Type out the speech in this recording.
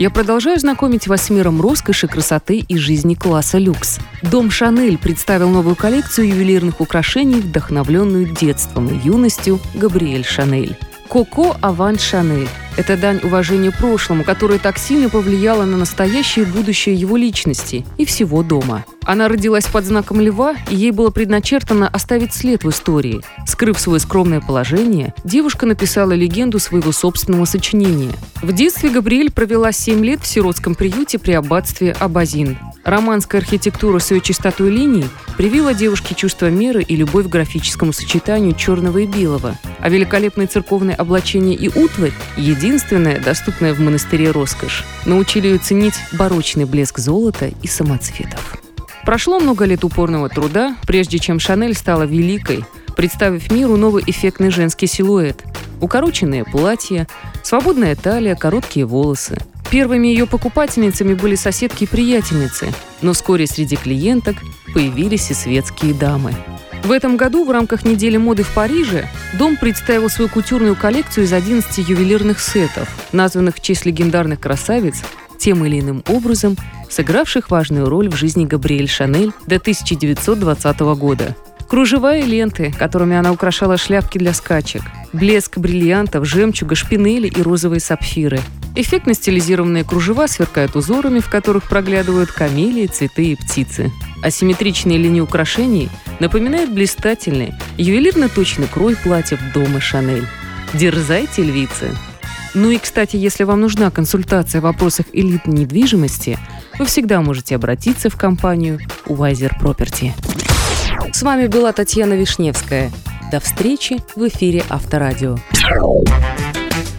я продолжаю знакомить вас с миром роскоши, красоты и жизни класса люкс. Дом Шанель представил новую коллекцию ювелирных украшений, вдохновленную детством и юностью Габриэль Шанель. Коко Аван Шанель – это дань уважения прошлому, которое так сильно повлияло на настоящее и будущее его личности и всего дома. Она родилась под знаком льва, и ей было предначертано оставить след в истории. Скрыв свое скромное положение, девушка написала легенду своего собственного сочинения. В детстве Габриэль провела 7 лет в сиротском приюте при аббатстве Абазин. Романская архитектура с ее чистотой линий привила девушке чувство меры и любовь к графическому сочетанию черного и белого, а великолепное церковное облачение и утварь – единственная, доступная в монастыре роскошь, научили ее ценить барочный блеск золота и самоцветов. Прошло много лет упорного труда, прежде чем Шанель стала великой, представив миру новый эффектный женский силуэт. Укороченные платья, свободная талия, короткие волосы. Первыми ее покупательницами были соседки и приятельницы, но вскоре среди клиенток появились и светские дамы. В этом году в рамках недели моды в Париже дом представил свою кутюрную коллекцию из 11 ювелирных сетов, названных в честь легендарных красавиц, тем или иным образом сыгравших важную роль в жизни Габриэль Шанель до 1920 года. Кружева и ленты, которыми она украшала шляпки для скачек, блеск бриллиантов, жемчуга, шпинели и розовые сапфиры. Эффектно стилизированные кружева сверкают узорами, в которых проглядывают камелии, цветы и птицы. Асимметричные линии украшений напоминают блистательный, ювелирно точный крой платьев дома Шанель. Дерзайте, львицы! Ну и, кстати, если вам нужна консультация в вопросах элитной недвижимости, вы всегда можете обратиться в компанию Wiser Property. С вами была Татьяна Вишневская. До встречи в эфире Авторадио.